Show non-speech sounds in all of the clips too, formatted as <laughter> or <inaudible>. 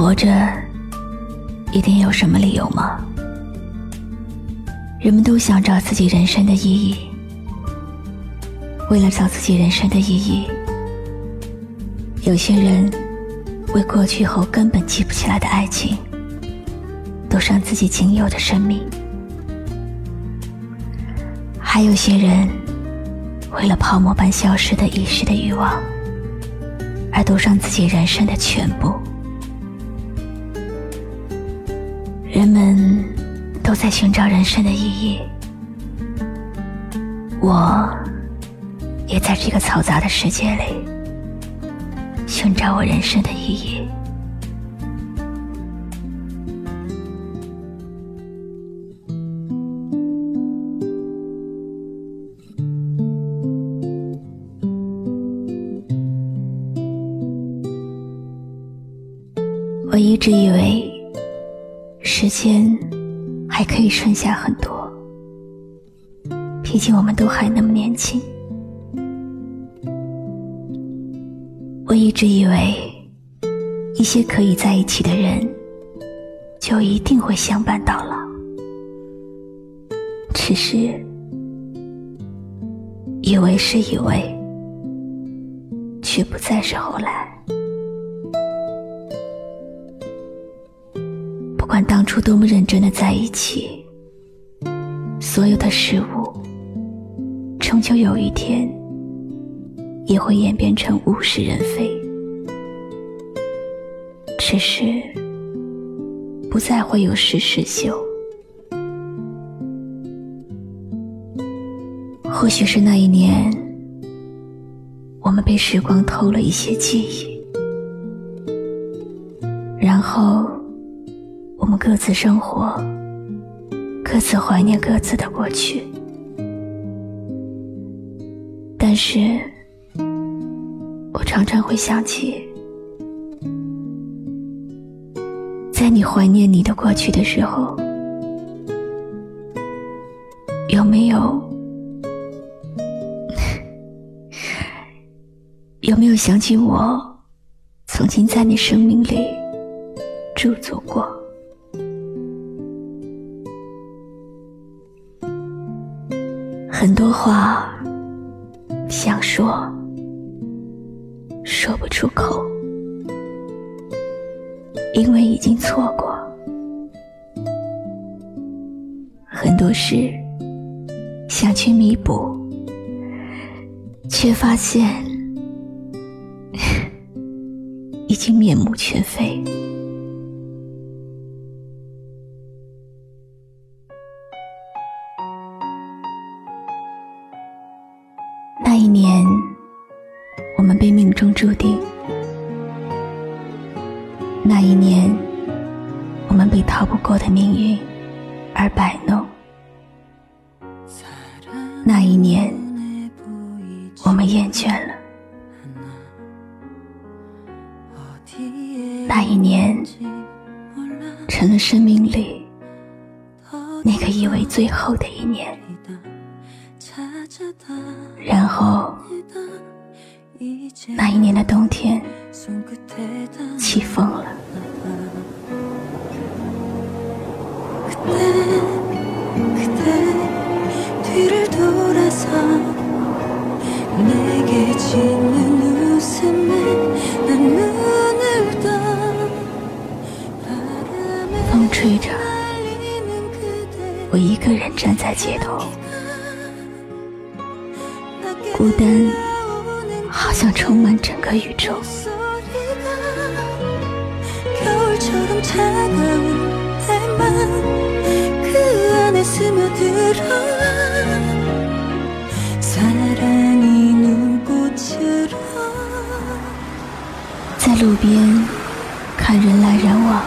活着，一定有什么理由吗？人们都想找自己人生的意义。为了找自己人生的意义，有些人为过去后根本记不起来的爱情，赌上自己仅有的生命；还有些人为了泡沫般消失的一时的欲望，而赌上自己人生的全部。都在寻找人生的意义，我也在这个嘈杂的世界里寻找我人生的意义。我一直以为。时间还可以剩下很多，毕竟我们都还那么年轻。我一直以为，一些可以在一起的人，就一定会相伴到老。只是，以为是以为，却不再是后来。当初多么认真的在一起，所有的事物，终究有一天也会演变成物是人非。只是不再会有事事休。或许是那一年，我们被时光偷了一些记忆，然后。我们各自生活，各自怀念各自的过去。但是，我常常会想起，在你怀念你的过去的时候，有没有 <laughs> 有没有想起我曾经在你生命里驻足过？出口，因为已经错过；很多事想去弥补，却发现已经面目全非。那一年，中注定；那一年，我们被逃不过的命运而摆弄；那一年，我们厌倦了；那一年，成了生命里那个以为最后的一年。然后，那一年的冬天起风了。风吹着，我一个人站在街头。孤单，好像充满整个宇宙。在路边看人来人往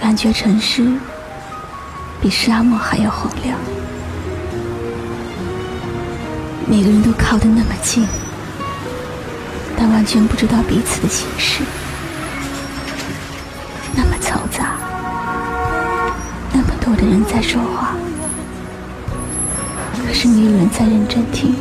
感觉城市比沙漠还要荒凉每个人都靠得那么近，但完全不知道彼此的心事。那么嘈杂，那么多的人在说话，可是没有人在认真听。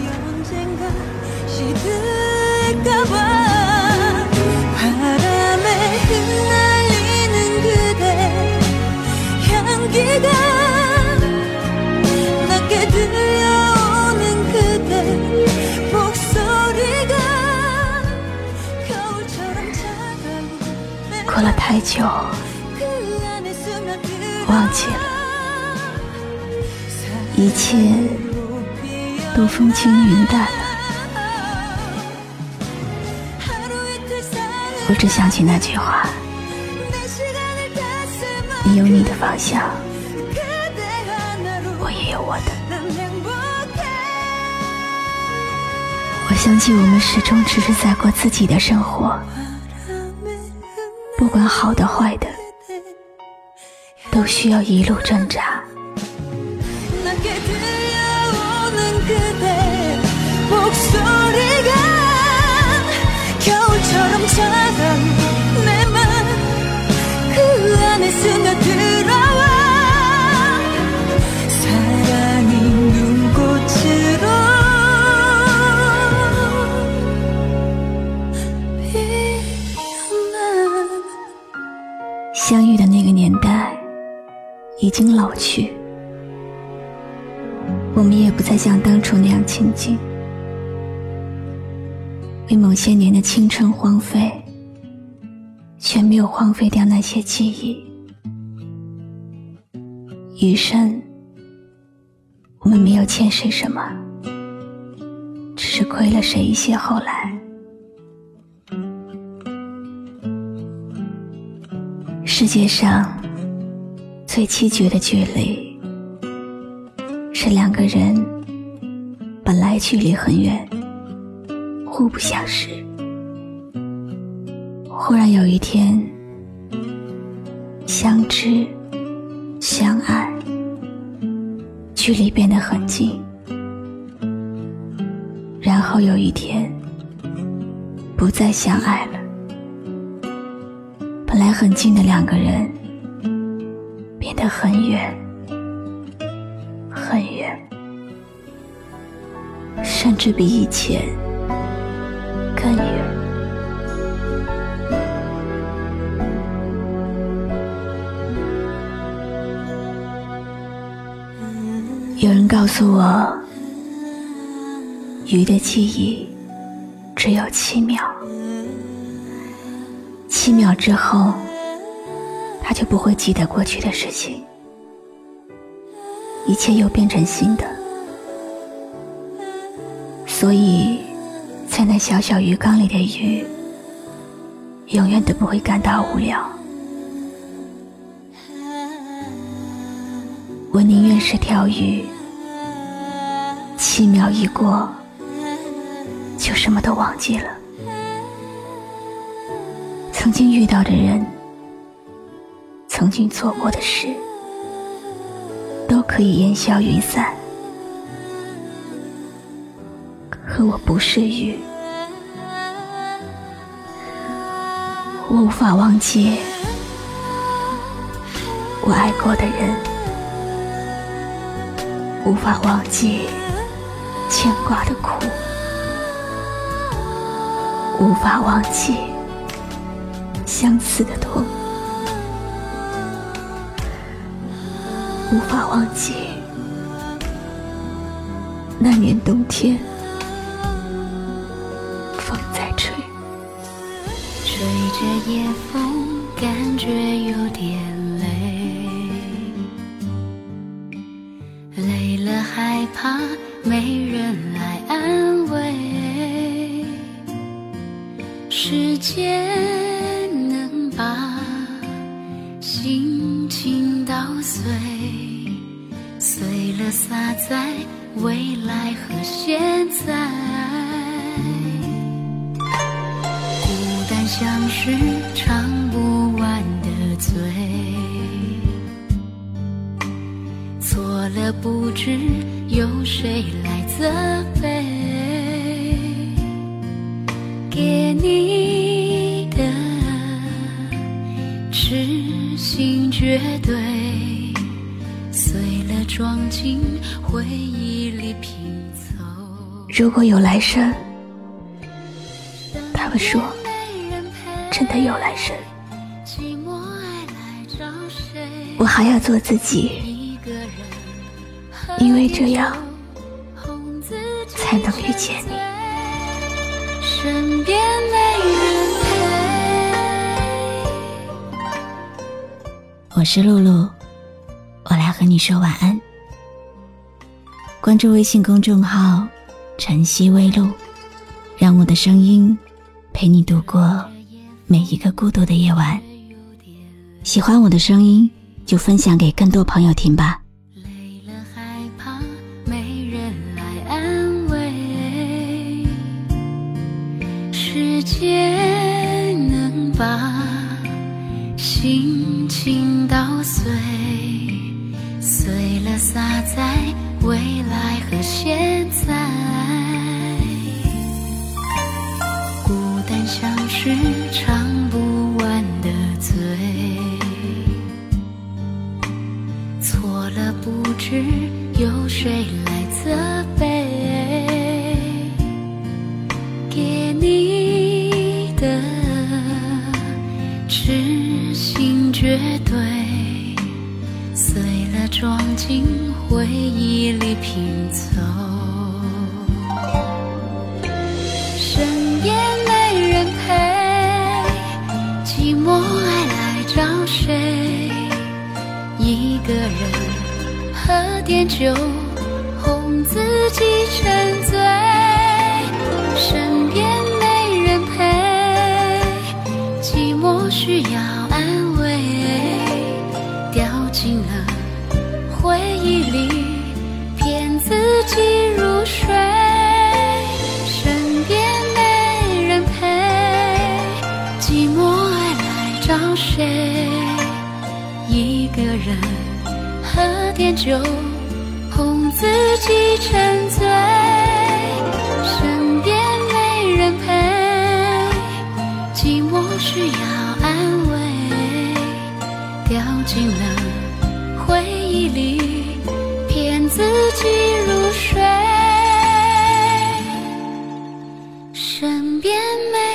过了太久，忘记了，一切都风轻云淡了。我只想起那句话：你有你的方向，我也有我的。我想起我们始终只是在过自己的生活。不管好的坏的，都需要一路挣扎。经老去，我们也不再像当初那样亲近。为某些年的青春荒废，却没有荒废掉那些记忆。余生，我们没有欠谁什么，只是亏了谁一些后来。世界上最凄绝的距离，是两个人本来距离很远，互不相识，忽然有一天相知相爱，距离变得很近，然后有一天不再相爱了。本来很近的两个人，得很远，很远，甚至比以前更远。有人告诉我，鱼的记忆只有七秒。七秒之后，他就不会记得过去的事情，一切又变成新的。所以，在那小小鱼缸里的鱼，永远都不会感到无聊。我宁愿是条鱼，七秒一过，就什么都忘记了。曾经遇到的人，曾经做过的事，都可以烟消云散。可我不是鱼，我无法忘记我爱过的人，无法忘记牵挂的苦，无法忘记。相思的痛，无法忘记。那年冬天，风在吹，吹着夜风，感觉有点累，累了害怕没人来安慰，时间。能把心情捣，碎。洒在未来和现在。孤单像是唱不完的醉，错了不知有谁来责备，给你的痴心绝对，如果有来生，他们说。真的有来生，我还要做自己，因为这样才能遇见你。身边没人陪。我是露露，我来和你说晚安。关注微信公众号“晨曦微露”，让我的声音陪你度过。每一个孤独的夜晚，喜欢我的声音，就分享给更多朋友听吧。累了害怕没人来安慰，时间能把心情捣碎，碎了洒在未来和现在。孤单像是唱不完的醉，错了不知有谁来责备，给你的痴心绝对，碎了装进回忆里拼凑，身边没人陪，寂寞爱来找谁？一个人喝点酒，哄自己沉醉，身边没人陪，寂寞需要爱。回忆里，骗自己入睡，身边没人陪，寂寞爱来找谁？一个人。喝点酒，哄自己沉醉，身边没人陪，寂寞需要安慰，掉进了回忆里，甜美。